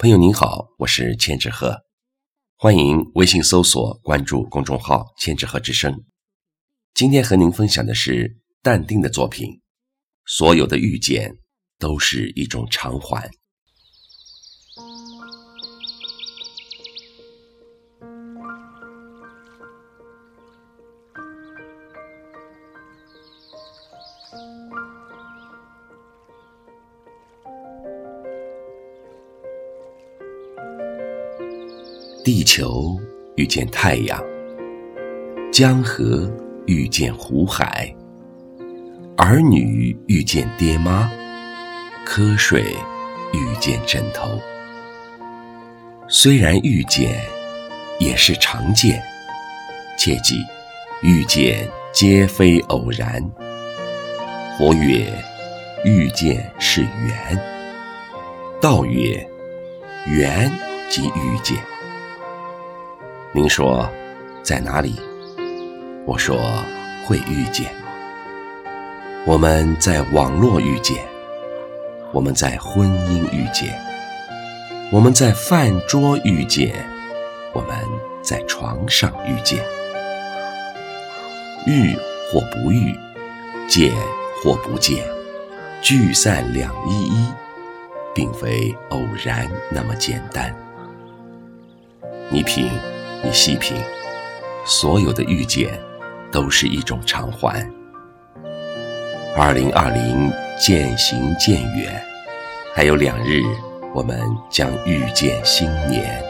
朋友您好，我是千纸鹤，欢迎微信搜索关注公众号“千纸鹤之声”。今天和您分享的是淡定的作品。所有的遇见都是一种偿还。地球遇见太阳，江河遇见湖海，儿女遇见爹妈，瞌睡遇见枕头。虽然遇见也是常见，切记遇见皆非偶然。佛曰：遇见是缘。道曰：缘即遇见。您说在哪里？我说会遇见。我们在网络遇见，我们在婚姻遇见，我们在饭桌遇见，我们在床上遇见。遇或不遇，见或不见，聚散两依依，并非偶然那么简单。你品。你细品，所有的遇见，都是一种偿还。二零二零渐行渐远，还有两日，我们将遇见新年。